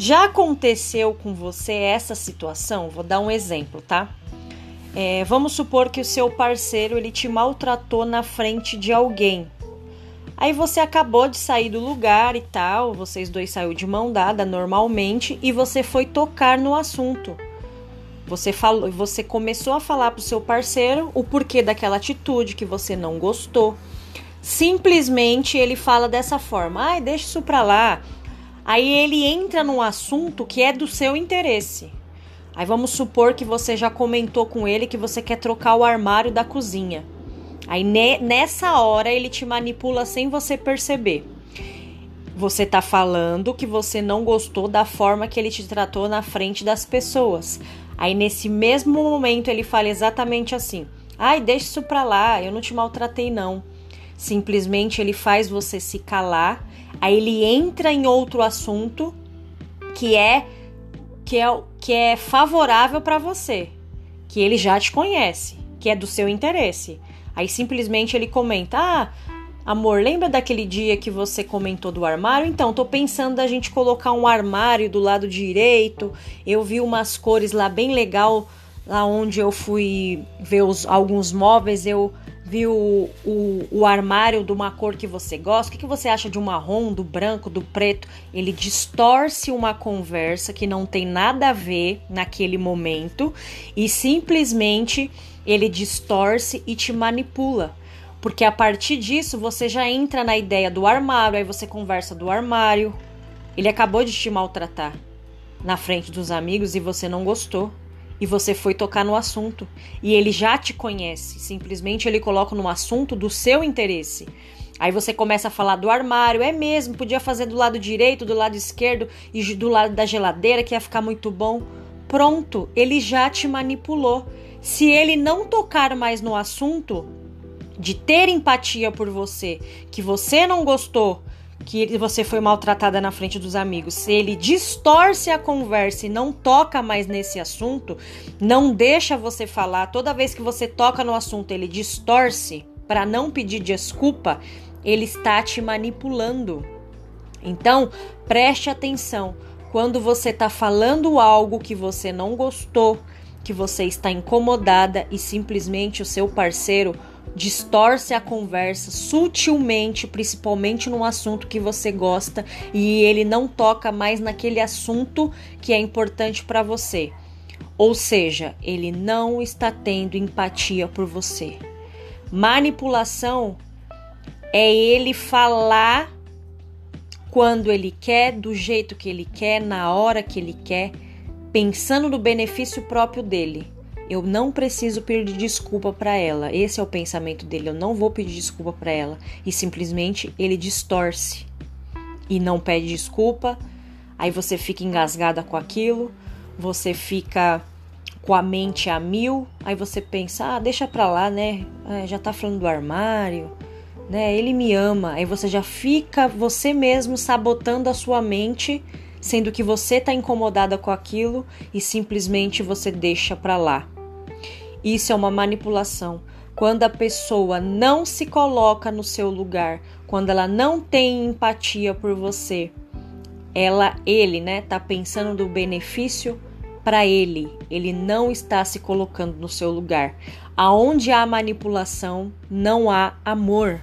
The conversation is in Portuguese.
Já aconteceu com você essa situação? Vou dar um exemplo, tá? É, vamos supor que o seu parceiro ele te maltratou na frente de alguém. Aí você acabou de sair do lugar e tal, vocês dois saiu de mão dada normalmente e você foi tocar no assunto. Você falou, você começou a falar pro seu parceiro o porquê daquela atitude que você não gostou. Simplesmente ele fala dessa forma: "Ai, deixa isso pra lá". Aí ele entra num assunto que é do seu interesse. Aí vamos supor que você já comentou com ele que você quer trocar o armário da cozinha. Aí ne nessa hora ele te manipula sem você perceber. Você tá falando que você não gostou da forma que ele te tratou na frente das pessoas. Aí nesse mesmo momento ele fala exatamente assim: "Ai, deixa isso pra lá, eu não te maltratei não". Simplesmente ele faz você se calar Aí ele entra em outro assunto que é que é, que é favorável para você, que ele já te conhece, que é do seu interesse. Aí simplesmente ele comenta: "Ah, amor, lembra daquele dia que você comentou do armário? Então, tô pensando da gente colocar um armário do lado direito. Eu vi umas cores lá bem legal lá onde eu fui ver os, alguns móveis, eu viu o, o, armário de uma cor que você gosta, o que, que você acha de um marrom, do branco, do preto? Ele distorce uma conversa que não tem nada a ver naquele momento e simplesmente ele distorce e te manipula. Porque a partir disso você já entra na ideia do armário, aí você conversa do armário. Ele acabou de te maltratar na frente dos amigos e você não gostou e você foi tocar no assunto e ele já te conhece, simplesmente ele coloca no assunto do seu interesse. Aí você começa a falar do armário, é mesmo, podia fazer do lado direito, do lado esquerdo e do lado da geladeira que ia ficar muito bom. Pronto, ele já te manipulou. Se ele não tocar mais no assunto de ter empatia por você, que você não gostou, que você foi maltratada na frente dos amigos, se ele distorce a conversa e não toca mais nesse assunto, não deixa você falar, toda vez que você toca no assunto, ele distorce para não pedir desculpa, ele está te manipulando. Então, preste atenção. Quando você está falando algo que você não gostou, que você está incomodada e simplesmente o seu parceiro distorce a conversa sutilmente, principalmente num assunto que você gosta e ele não toca mais naquele assunto que é importante para você. Ou seja, ele não está tendo empatia por você. Manipulação é ele falar quando ele quer, do jeito que ele quer, na hora que ele quer, pensando no benefício próprio dele. Eu não preciso pedir desculpa para ela. Esse é o pensamento dele. Eu não vou pedir desculpa para ela. E simplesmente ele distorce e não pede desculpa. Aí você fica engasgada com aquilo, você fica com a mente a mil. Aí você pensa, ah, deixa pra lá, né? Ah, já tá falando do armário, né? Ele me ama. Aí você já fica você mesmo sabotando a sua mente, sendo que você tá incomodada com aquilo e simplesmente você deixa pra lá. Isso é uma manipulação. Quando a pessoa não se coloca no seu lugar, quando ela não tem empatia por você, ela, ele, né, tá pensando do benefício para ele. Ele não está se colocando no seu lugar. Aonde há manipulação, não há amor.